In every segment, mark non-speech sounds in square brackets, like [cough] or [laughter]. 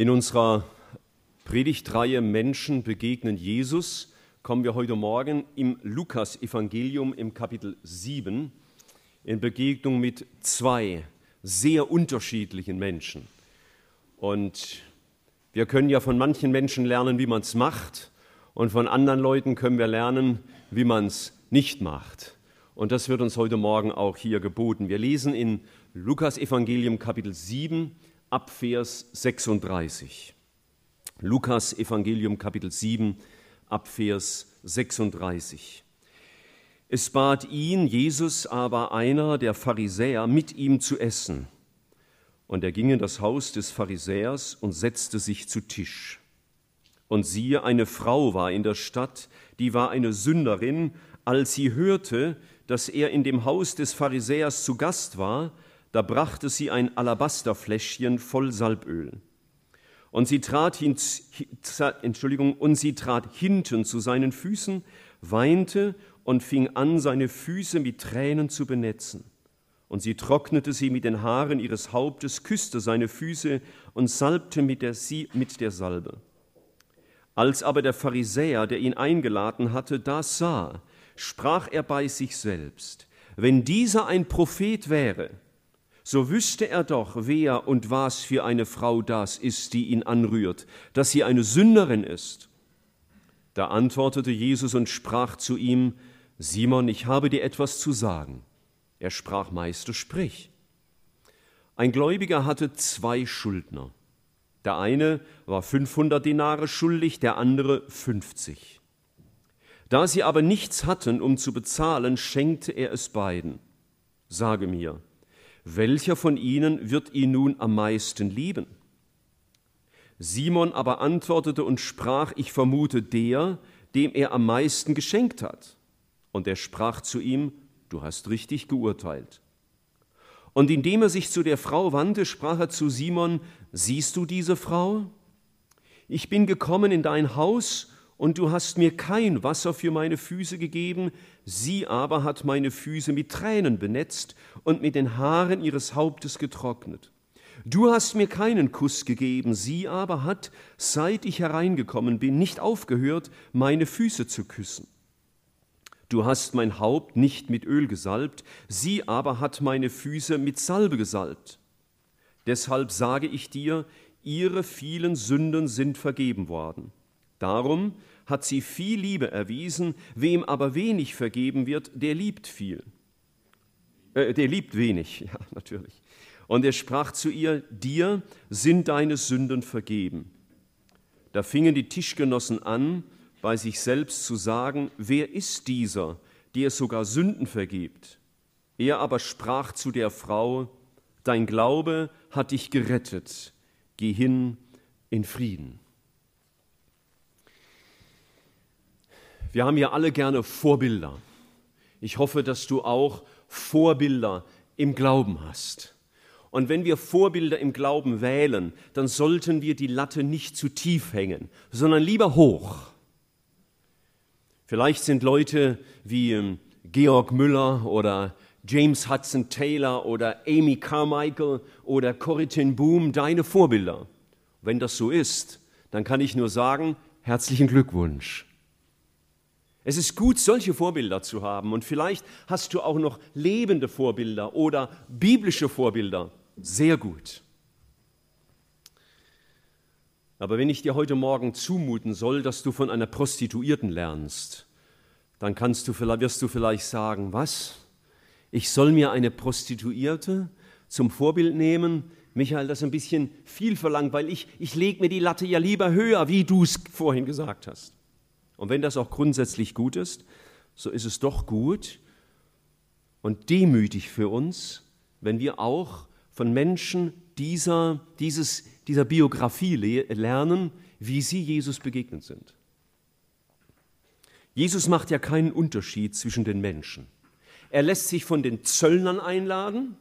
In unserer Predigtreihe Menschen begegnen Jesus kommen wir heute Morgen im Lukas-Evangelium im Kapitel 7 in Begegnung mit zwei sehr unterschiedlichen Menschen. Und wir können ja von manchen Menschen lernen, wie man es macht, und von anderen Leuten können wir lernen, wie man es nicht macht. Und das wird uns heute Morgen auch hier geboten. Wir lesen in Lukas Evangelium Kapitel 7 ab Vers 36. Lukas Evangelium Kapitel 7 ab Vers 36. Es bat ihn, Jesus aber einer der Pharisäer, mit ihm zu essen. Und er ging in das Haus des Pharisäers und setzte sich zu Tisch. Und siehe, eine Frau war in der Stadt, die war eine Sünderin, als sie hörte, dass er in dem Haus des Pharisäers zu Gast war, da brachte sie ein Alabasterfläschchen voll Salböl. Und sie trat, hin, Entschuldigung, und sie trat hinten zu seinen Füßen, weinte und fing an, seine Füße mit Tränen zu benetzen. Und sie trocknete sie mit den Haaren ihres Hauptes, küsste seine Füße und salbte mit der, mit der Salbe. Als aber der Pharisäer, der ihn eingeladen hatte, das sah, sprach er bei sich selbst, wenn dieser ein Prophet wäre, so wüsste er doch, wer und was für eine Frau das ist, die ihn anrührt, dass sie eine Sünderin ist. Da antwortete Jesus und sprach zu ihm, Simon, ich habe dir etwas zu sagen. Er sprach, Meister, sprich. Ein Gläubiger hatte zwei Schuldner. Der eine war 500 Dinare schuldig, der andere 50. Da sie aber nichts hatten, um zu bezahlen, schenkte er es beiden. Sage mir, welcher von ihnen wird ihn nun am meisten lieben? Simon aber antwortete und sprach, ich vermute der, dem er am meisten geschenkt hat. Und er sprach zu ihm, du hast richtig geurteilt. Und indem er sich zu der Frau wandte, sprach er zu Simon, siehst du diese Frau? Ich bin gekommen in dein Haus, und du hast mir kein Wasser für meine Füße gegeben, sie aber hat meine Füße mit Tränen benetzt und mit den Haaren ihres Hauptes getrocknet. Du hast mir keinen Kuss gegeben, sie aber hat, seit ich hereingekommen bin, nicht aufgehört, meine Füße zu küssen. Du hast mein Haupt nicht mit Öl gesalbt, sie aber hat meine Füße mit Salbe gesalbt. Deshalb sage ich dir, ihre vielen Sünden sind vergeben worden. Darum hat sie viel Liebe erwiesen, wem aber wenig vergeben wird, der liebt viel. Äh, der liebt wenig, [laughs] ja, natürlich. Und er sprach zu ihr, dir sind deine Sünden vergeben. Da fingen die Tischgenossen an, bei sich selbst zu sagen, wer ist dieser, der sogar Sünden vergibt? Er aber sprach zu der Frau, dein Glaube hat dich gerettet, geh hin in Frieden. Wir haben ja alle gerne Vorbilder. Ich hoffe, dass du auch Vorbilder im Glauben hast. Und wenn wir Vorbilder im Glauben wählen, dann sollten wir die Latte nicht zu tief hängen, sondern lieber hoch. Vielleicht sind Leute wie ähm, Georg Müller oder James Hudson Taylor oder Amy Carmichael oder Corrie ten Boom deine Vorbilder. Wenn das so ist, dann kann ich nur sagen, herzlichen Glückwunsch. Es ist gut, solche Vorbilder zu haben und vielleicht hast du auch noch lebende Vorbilder oder biblische Vorbilder. Sehr gut. Aber wenn ich dir heute Morgen zumuten soll, dass du von einer Prostituierten lernst, dann kannst du, wirst du vielleicht sagen, was? Ich soll mir eine Prostituierte zum Vorbild nehmen? Michael, das ist ein bisschen viel verlangt, weil ich, ich lege mir die Latte ja lieber höher, wie du es vorhin gesagt hast. Und wenn das auch grundsätzlich gut ist, so ist es doch gut und demütig für uns, wenn wir auch von Menschen dieser, dieses, dieser Biografie lernen, wie sie Jesus begegnet sind. Jesus macht ja keinen Unterschied zwischen den Menschen. Er lässt sich von den Zöllnern einladen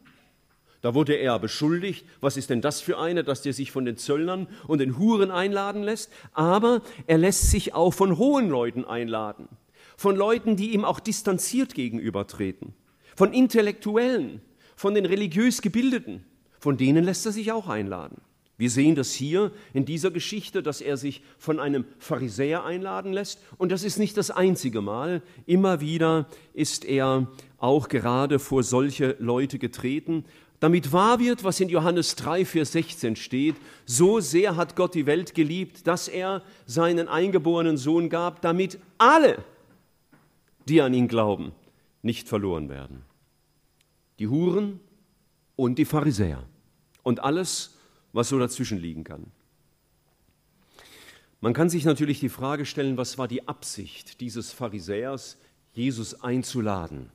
da wurde er beschuldigt, was ist denn das für einer, dass der sich von den Zöllnern und den Huren einladen lässt? Aber er lässt sich auch von hohen Leuten einladen, von Leuten, die ihm auch distanziert gegenübertreten, von Intellektuellen, von den religiös Gebildeten, von denen lässt er sich auch einladen. Wir sehen das hier in dieser Geschichte, dass er sich von einem Pharisäer einladen lässt. Und das ist nicht das einzige Mal. Immer wieder ist er auch gerade vor solche Leute getreten, damit wahr wird, was in Johannes 3, Vers 16 steht. So sehr hat Gott die Welt geliebt, dass er seinen eingeborenen Sohn gab, damit alle, die an ihn glauben, nicht verloren werden. Die Huren und die Pharisäer und alles, was so dazwischen liegen kann. Man kann sich natürlich die Frage stellen, was war die Absicht dieses Pharisäers, Jesus einzuladen?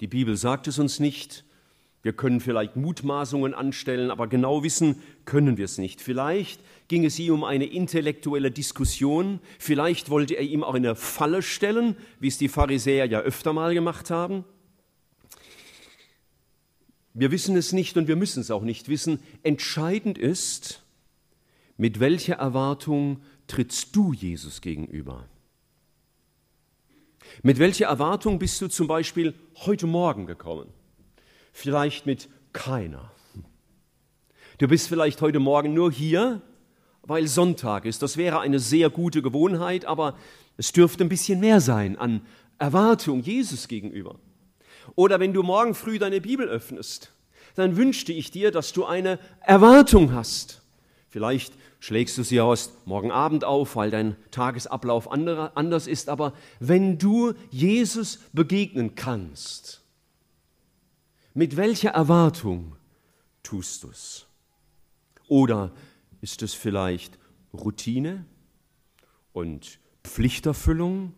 Die Bibel sagt es uns nicht. Wir können vielleicht Mutmaßungen anstellen, aber genau wissen können wir es nicht. Vielleicht ging es ihm um eine intellektuelle Diskussion, vielleicht wollte er ihm auch eine Falle stellen, wie es die Pharisäer ja öfter mal gemacht haben. Wir wissen es nicht und wir müssen es auch nicht wissen. Entscheidend ist, mit welcher Erwartung trittst du Jesus gegenüber? Mit welcher Erwartung bist du zum Beispiel heute Morgen gekommen? Vielleicht mit keiner. Du bist vielleicht heute Morgen nur hier, weil Sonntag ist. Das wäre eine sehr gute Gewohnheit, aber es dürfte ein bisschen mehr sein an Erwartung Jesus gegenüber. Oder wenn du morgen früh deine Bibel öffnest, dann wünschte ich dir, dass du eine Erwartung hast. Vielleicht schlägst du sie aus morgen Abend auf, weil dein Tagesablauf anders ist, aber wenn du Jesus begegnen kannst, mit welcher Erwartung tust du es? Oder ist es vielleicht Routine und Pflichterfüllung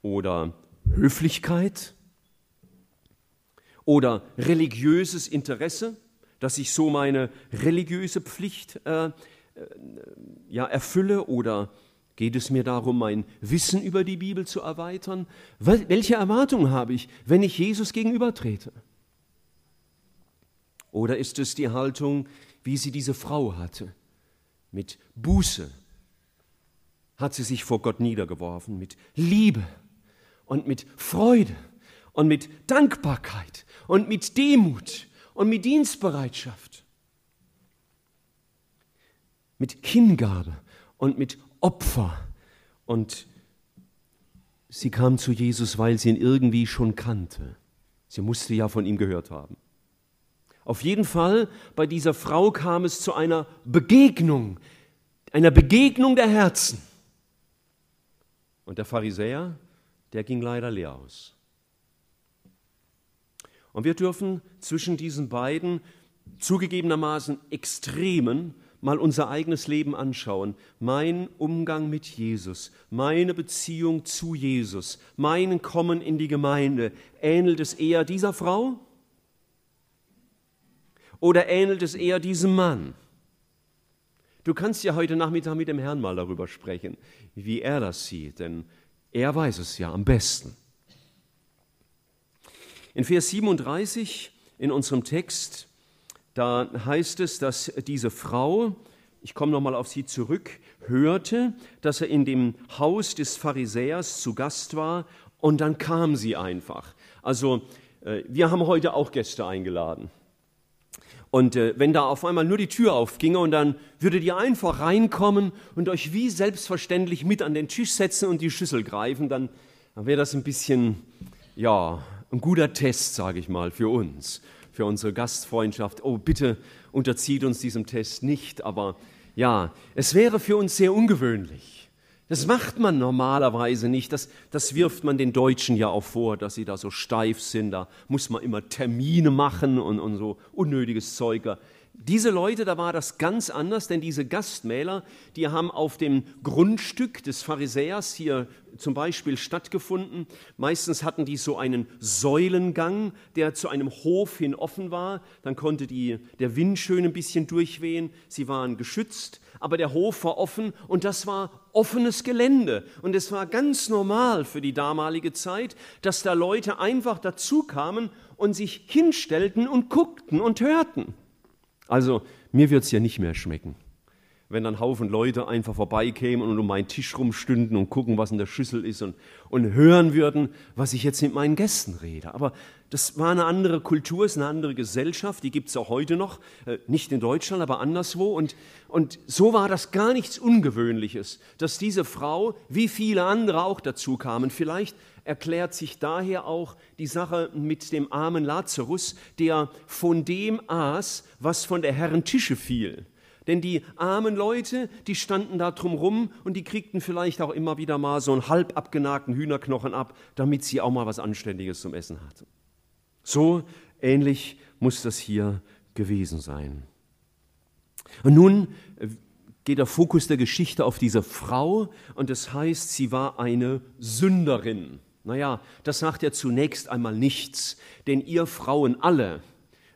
oder Höflichkeit? oder religiöses Interesse, dass ich so meine religiöse Pflicht äh, äh, ja, erfülle oder geht es mir darum, mein Wissen über die Bibel zu erweitern? Welche Erwartungen habe ich, wenn ich Jesus gegenübertrete? Oder ist es die Haltung, wie sie diese Frau hatte, mit Buße? Hat sie sich vor Gott niedergeworfen, mit Liebe und mit Freude und mit Dankbarkeit und mit Demut und mit Dienstbereitschaft, mit Hingabe und mit Opfer. Und sie kam zu Jesus, weil sie ihn irgendwie schon kannte. Sie musste ja von ihm gehört haben. Auf jeden Fall, bei dieser Frau kam es zu einer Begegnung, einer Begegnung der Herzen. Und der Pharisäer, der ging leider leer aus. Und wir dürfen zwischen diesen beiden zugegebenermaßen Extremen mal unser eigenes Leben anschauen. Mein Umgang mit Jesus, meine Beziehung zu Jesus, mein Kommen in die Gemeinde, ähnelt es eher dieser Frau? Oder ähnelt es eher diesem Mann? Du kannst ja heute Nachmittag mit dem Herrn mal darüber sprechen, wie er das sieht, denn er weiß es ja am besten. In Vers 37 in unserem Text, da heißt es, dass diese Frau, ich komme nochmal auf sie zurück, hörte, dass er in dem Haus des Pharisäers zu Gast war und dann kam sie einfach. Also äh, wir haben heute auch Gäste eingeladen. Und äh, wenn da auf einmal nur die Tür aufginge und dann würdet ihr einfach reinkommen und euch wie selbstverständlich mit an den Tisch setzen und die Schüssel greifen, dann, dann wäre das ein bisschen, ja, ein guter Test, sage ich mal, für uns, für unsere Gastfreundschaft. Oh, bitte unterzieht uns diesem Test nicht, aber ja, es wäre für uns sehr ungewöhnlich. Das macht man normalerweise nicht. Das, das wirft man den Deutschen ja auch vor, dass sie da so steif sind. Da muss man immer Termine machen und, und so unnötiges Zeug. Diese Leute, da war das ganz anders, denn diese Gastmähler, die haben auf dem Grundstück des Pharisäers hier zum Beispiel stattgefunden. Meistens hatten die so einen Säulengang, der zu einem Hof hin offen war. Dann konnte die, der Wind schön ein bisschen durchwehen. Sie waren geschützt, aber der Hof war offen und das war offenes Gelände. Und es war ganz normal für die damalige Zeit, dass da Leute einfach dazu kamen und sich hinstellten und guckten und hörten. Also mir wird es ja nicht mehr schmecken, wenn dann Haufen Leute einfach vorbeikämen und um meinen Tisch rumstünden und gucken, was in der Schüssel ist und, und hören würden, was ich jetzt mit meinen Gästen rede. Aber das war eine andere Kultur, ist eine andere Gesellschaft, die gibt es auch heute noch, äh, nicht in Deutschland, aber anderswo. Und, und so war das gar nichts Ungewöhnliches, dass diese Frau, wie viele andere auch dazu kamen, vielleicht erklärt sich daher auch die Sache mit dem armen Lazarus, der von dem aß, was von der Herren Tische fiel. Denn die armen Leute, die standen da drumrum und die kriegten vielleicht auch immer wieder mal so einen halb abgenagten Hühnerknochen ab, damit sie auch mal was Anständiges zum Essen hatten. So ähnlich muss das hier gewesen sein. Und nun äh, geht der Fokus der Geschichte auf diese Frau und das heißt, sie war eine Sünderin. Naja, das sagt ja zunächst einmal nichts, denn ihr Frauen alle,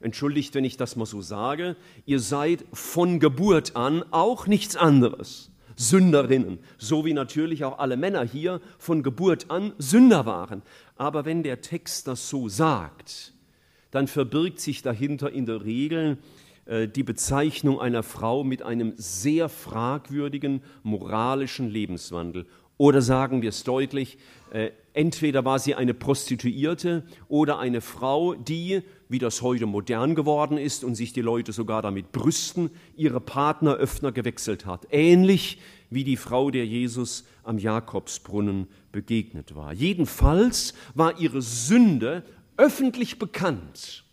entschuldigt, wenn ich das mal so sage, ihr seid von Geburt an auch nichts anderes. Sünderinnen, so wie natürlich auch alle Männer hier von Geburt an Sünder waren. Aber wenn der Text das so sagt, dann verbirgt sich dahinter in der Regel äh, die Bezeichnung einer Frau mit einem sehr fragwürdigen moralischen Lebenswandel. Oder sagen wir es deutlich, äh, entweder war sie eine Prostituierte oder eine Frau, die wie das heute modern geworden ist und sich die Leute sogar damit brüsten, ihre Partneröffner gewechselt hat. Ähnlich wie die Frau, der Jesus am Jakobsbrunnen begegnet war. Jedenfalls war ihre Sünde öffentlich bekannt.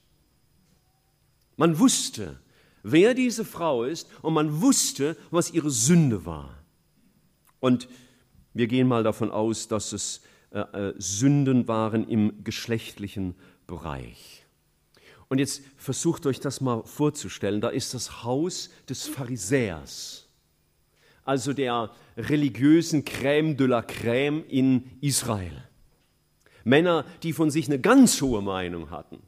Man wusste, wer diese Frau ist und man wusste, was ihre Sünde war. Und wir gehen mal davon aus, dass es äh, äh Sünden waren im geschlechtlichen Bereich. Und jetzt versucht euch das mal vorzustellen. Da ist das Haus des Pharisäers, also der religiösen Crème de la Crème in Israel. Männer, die von sich eine ganz hohe Meinung hatten.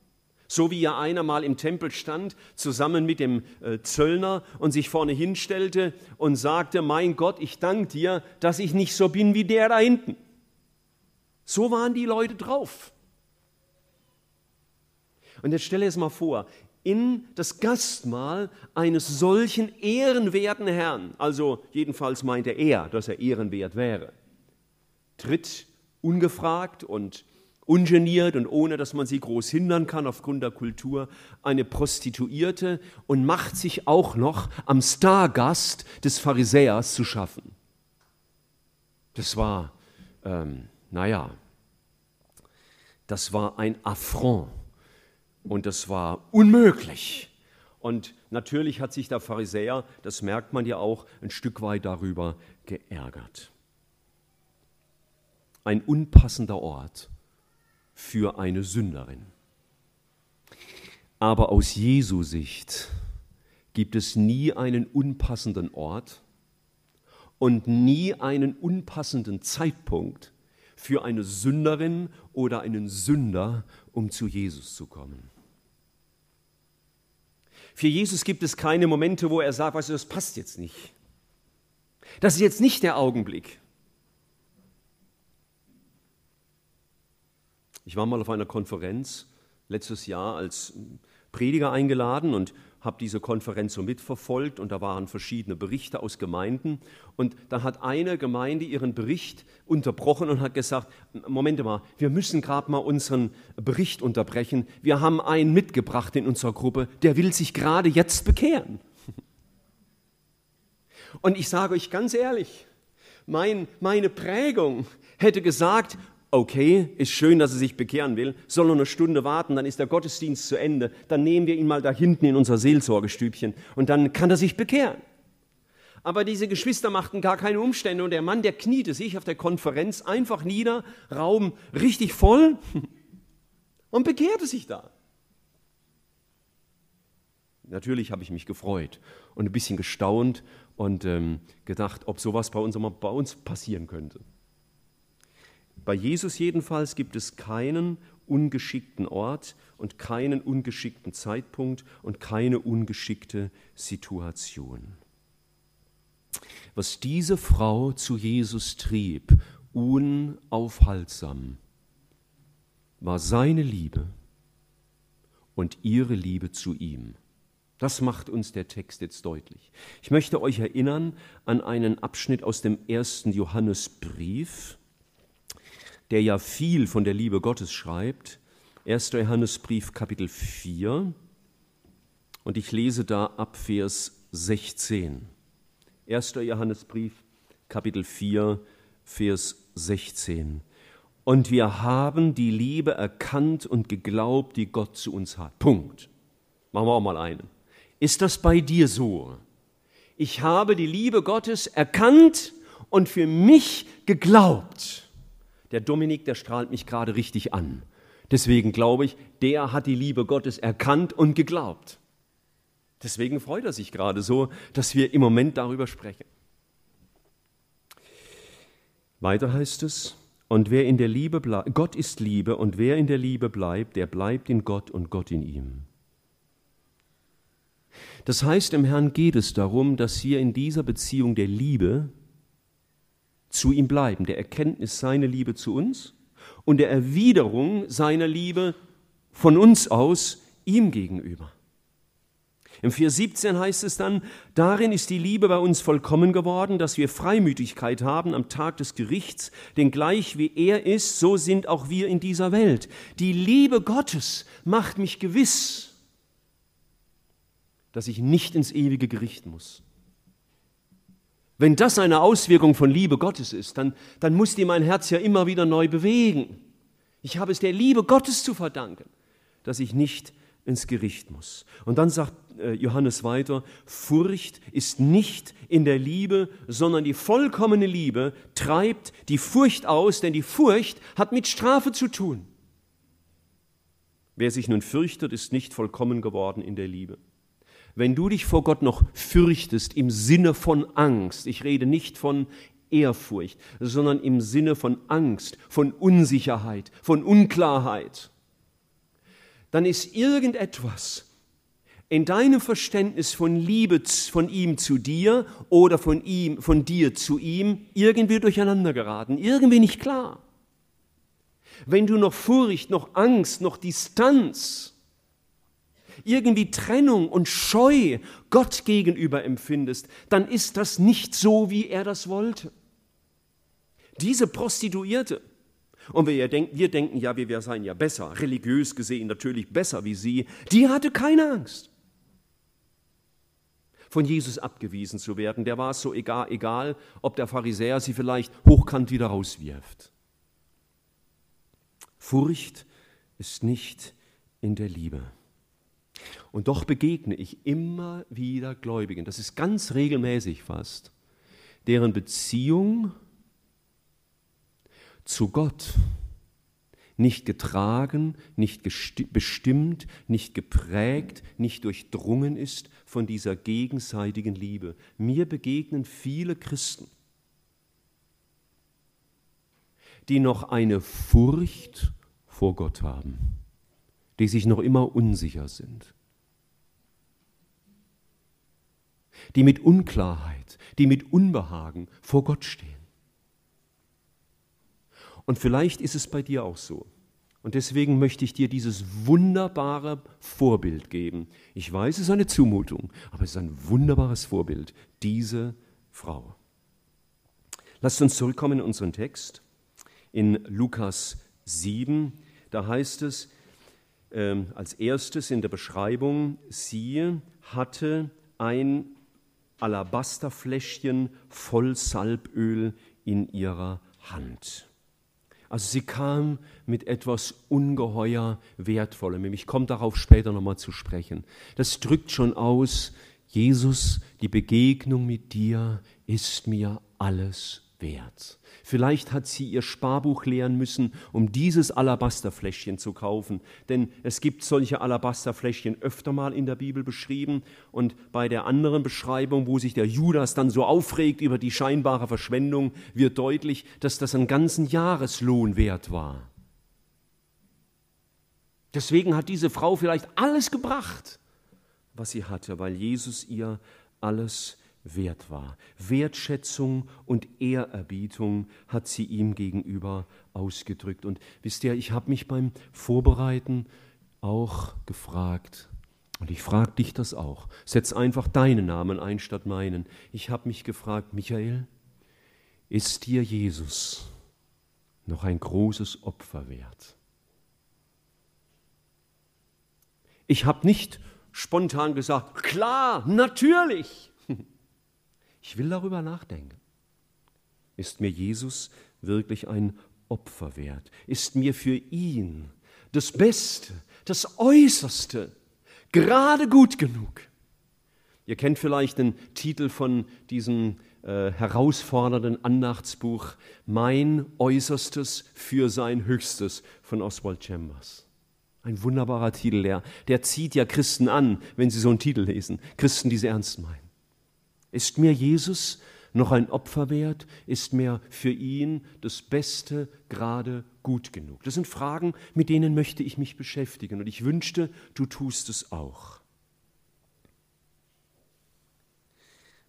So wie ja einer mal im Tempel stand, zusammen mit dem äh, Zöllner und sich vorne hinstellte und sagte, mein Gott, ich danke dir, dass ich nicht so bin wie der da hinten. So waren die Leute drauf. Und jetzt stelle es mal vor, in das Gastmahl eines solchen ehrenwerten Herrn, also jedenfalls meinte er, dass er ehrenwert wäre, tritt ungefragt und ungeniert und ohne dass man sie groß hindern kann aufgrund der Kultur, eine Prostituierte und macht sich auch noch am Stargast des Pharisäers zu schaffen. Das war, ähm, naja, das war ein Affront und das war unmöglich. Und natürlich hat sich der Pharisäer, das merkt man ja auch, ein Stück weit darüber geärgert. Ein unpassender Ort für eine Sünderin. Aber aus Jesu Sicht gibt es nie einen unpassenden Ort und nie einen unpassenden Zeitpunkt für eine Sünderin oder einen Sünder, um zu Jesus zu kommen. Für Jesus gibt es keine Momente, wo er sagt, weißt du, das passt jetzt nicht. Das ist jetzt nicht der Augenblick. Ich war mal auf einer Konferenz letztes Jahr als Prediger eingeladen und habe diese Konferenz so mitverfolgt und da waren verschiedene Berichte aus Gemeinden und dann hat eine Gemeinde ihren Bericht unterbrochen und hat gesagt, Moment mal, wir müssen gerade mal unseren Bericht unterbrechen. Wir haben einen mitgebracht in unserer Gruppe, der will sich gerade jetzt bekehren. [laughs] Und ich sage euch ganz ehrlich, mein, meine Prägung hätte gesagt, okay, ist schön, dass er sich bekehren will, soll nur eine Stunde warten, dann ist der Gottesdienst zu Ende, dann nehmen wir ihn mal da hinten in unser Seelsorgestübchen und dann kann er sich bekehren. Aber diese Geschwister machten gar keine Umstände und der Mann, der kniete sich auf der Konferenz einfach nieder, Raum richtig voll [laughs] und bekehrte sich da. Natürlich habe ich mich gefreut und ein bisschen gestaunt und ähm, gedacht, ob sowas bei uns, bei uns passieren könnte. Bei Jesus jedenfalls gibt es keinen ungeschickten Ort und keinen ungeschickten Zeitpunkt und keine ungeschickte Situation. Was diese Frau zu Jesus trieb, unaufhaltsam, war seine Liebe und ihre Liebe zu ihm. Das macht uns der Text jetzt deutlich. Ich möchte euch erinnern an einen Abschnitt aus dem ersten Johannesbrief, der ja viel von der Liebe Gottes schreibt. 1. Johannesbrief Kapitel 4 und ich lese da ab Vers 16. 1. Johannesbrief Kapitel 4 Vers 16. Und wir haben die Liebe erkannt und geglaubt, die Gott zu uns hat. Punkt. Machen wir auch mal einen. Ist das bei dir so? Ich habe die Liebe Gottes erkannt und für mich geglaubt. Der Dominik, der strahlt mich gerade richtig an. Deswegen glaube ich, der hat die Liebe Gottes erkannt und geglaubt. Deswegen freut er sich gerade so, dass wir im Moment darüber sprechen. Weiter heißt es, und wer in der Liebe bleibt, Gott ist Liebe, und wer in der Liebe bleibt, der bleibt in Gott und Gott in ihm. Das heißt, im Herrn geht es darum, dass wir in dieser Beziehung der Liebe zu ihm bleiben, der Erkenntnis seiner Liebe zu uns und der Erwiderung seiner Liebe von uns aus ihm gegenüber. Im 4.17 heißt es dann, darin ist die Liebe bei uns vollkommen geworden, dass wir Freimütigkeit haben am Tag des Gerichts, denn gleich wie er ist, so sind auch wir in dieser Welt. Die Liebe Gottes macht mich gewiss, dass ich nicht ins ewige Gericht muss. Wenn das eine Auswirkung von Liebe Gottes ist, dann, dann muss die mein Herz ja immer wieder neu bewegen. Ich habe es der Liebe Gottes zu verdanken, dass ich nicht ins Gericht muss. Und dann sagt äh, Johannes weiter, Furcht ist nicht in der Liebe, sondern die vollkommene Liebe treibt die Furcht aus, denn die Furcht hat mit Strafe zu tun. Wer sich nun fürchtet, ist nicht vollkommen geworden in der Liebe. Wenn du dich vor Gott noch fürchtest im Sinne von Angst, ich rede nicht von Ehrfurcht, sondern im Sinne von Angst, von Unsicherheit, von Unklarheit, dann ist irgendetwas in deinem Verständnis von Liebe von ihm zu dir oder von ihm, von dir zu ihm irgendwie durcheinander geraten, irgendwie nicht klar. Wenn du noch Furcht, noch Angst, noch Distanz irgendwie Trennung und Scheu Gott gegenüber empfindest, dann ist das nicht so, wie er das wollte. Diese Prostituierte, und wir, denken, wir denken ja, wir seien ja besser, religiös gesehen natürlich besser wie sie, die hatte keine Angst von Jesus abgewiesen zu werden. Der war es so egal, egal, ob der Pharisäer sie vielleicht hochkant wieder rauswirft. Furcht ist nicht in der Liebe. Und doch begegne ich immer wieder Gläubigen, das ist ganz regelmäßig fast, deren Beziehung zu Gott nicht getragen, nicht bestimmt, nicht geprägt, nicht durchdrungen ist von dieser gegenseitigen Liebe. Mir begegnen viele Christen, die noch eine Furcht vor Gott haben, die sich noch immer unsicher sind. Die mit Unklarheit, die mit Unbehagen vor Gott stehen. Und vielleicht ist es bei dir auch so. Und deswegen möchte ich dir dieses wunderbare Vorbild geben. Ich weiß, es ist eine Zumutung, aber es ist ein wunderbares Vorbild, diese Frau. Lasst uns zurückkommen in unseren Text, in Lukas 7. Da heißt es äh, als erstes in der Beschreibung, sie hatte ein Alabasterfläschchen voll Salböl in ihrer Hand. Also sie kam mit etwas ungeheuer Wertvollem. Ich komme darauf später nochmal zu sprechen. Das drückt schon aus, Jesus, die Begegnung mit dir ist mir alles wert. Vielleicht hat sie ihr Sparbuch leeren müssen, um dieses Alabasterfläschchen zu kaufen. Denn es gibt solche Alabasterfläschchen öfter mal in der Bibel beschrieben. Und bei der anderen Beschreibung, wo sich der Judas dann so aufregt über die scheinbare Verschwendung, wird deutlich, dass das einen ganzen Jahreslohn wert war. Deswegen hat diese Frau vielleicht alles gebracht, was sie hatte, weil Jesus ihr alles wert war. Wertschätzung und Ehrerbietung hat sie ihm gegenüber ausgedrückt. Und wisst ihr, ich habe mich beim Vorbereiten auch gefragt, Und ich frage dich das auch. Setz einfach deinen Namen ein statt meinen. Ich habe mich gefragt, Michael, ist dir Jesus noch ein großes Opfer wert? Ich habe nicht spontan gesagt, klar, natürlich. Ich will darüber nachdenken. Ist mir Jesus wirklich ein Opfer wert? Ist mir für ihn das Beste, das Äußerste gerade gut genug? Ihr kennt vielleicht den Titel von diesem äh, herausfordernden Andachtsbuch Mein Äußerstes für sein Höchstes von Oswald Chambers. Ein wunderbarer Titel, der, der zieht ja Christen an, wenn sie so einen Titel lesen. Christen, die sie ernst meinen. Ist mir Jesus noch ein Opfer wert? Ist mir für ihn das Beste gerade gut genug? Das sind Fragen, mit denen möchte ich mich beschäftigen und ich wünschte, du tust es auch.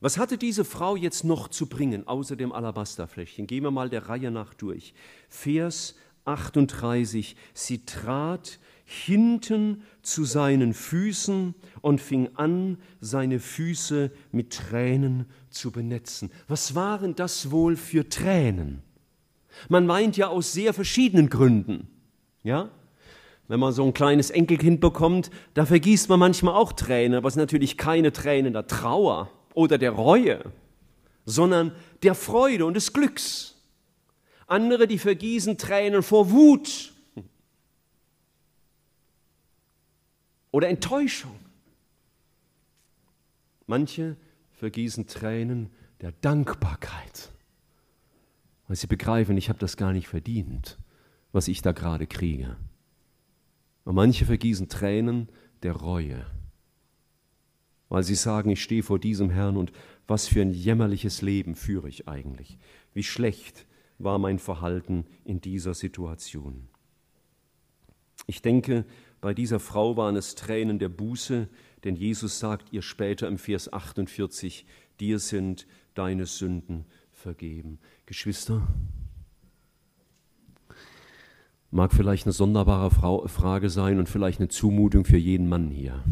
Was hatte diese Frau jetzt noch zu bringen, außer dem Alabasterfläschchen? Gehen wir mal der Reihe nach durch. Vers 38. Sie trat hinten zu seinen Füßen und fing an, seine Füße mit Tränen zu benetzen. Was waren das wohl für Tränen? Man weint ja aus sehr verschiedenen Gründen. Ja? Wenn man so ein kleines Enkelkind bekommt, da vergießt man manchmal auch Tränen, aber es sind natürlich keine Tränen der Trauer oder der Reue, sondern der Freude und des Glücks. Andere, die vergießen Tränen vor Wut oder Enttäuschung. Manche vergießen Tränen der Dankbarkeit, weil sie begreifen, ich habe das gar nicht verdient, was ich da gerade kriege. Und manche vergießen Tränen der Reue, weil sie sagen, ich stehe vor diesem Herrn und was für ein jämmerliches Leben führe ich eigentlich. Wie schlecht war mein Verhalten in dieser Situation. Ich denke, bei dieser Frau waren es Tränen der Buße, denn Jesus sagt ihr später im Vers 48, dir sind deine Sünden vergeben. Geschwister, mag vielleicht eine sonderbare Frage sein und vielleicht eine Zumutung für jeden Mann hier.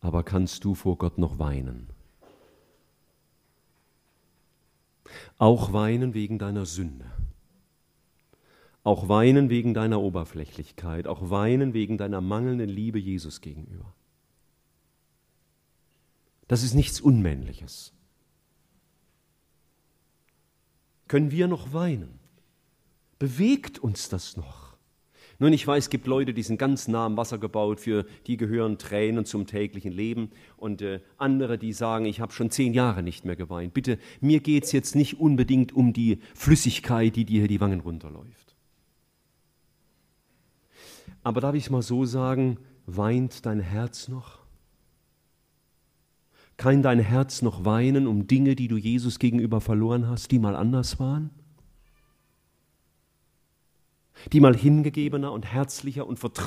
Aber kannst du vor Gott noch weinen? Auch weinen wegen deiner Sünde. Auch weinen wegen deiner Oberflächlichkeit, auch weinen wegen deiner mangelnden Liebe Jesus gegenüber. Das ist nichts Unmännliches. Können wir noch weinen? Bewegt uns das noch? Nun, ich weiß, es gibt Leute, die sind ganz nah am Wasser gebaut, für die gehören Tränen zum täglichen Leben. Und äh, andere, die sagen, ich habe schon zehn Jahre nicht mehr geweint. Bitte, mir geht es jetzt nicht unbedingt um die Flüssigkeit, die dir die Wangen runterläuft. Aber darf ich mal so sagen, weint dein Herz noch? Kann dein Herz noch weinen um Dinge, die du Jesus gegenüber verloren hast, die mal anders waren? Die mal hingegebener und herzlicher und vertrauter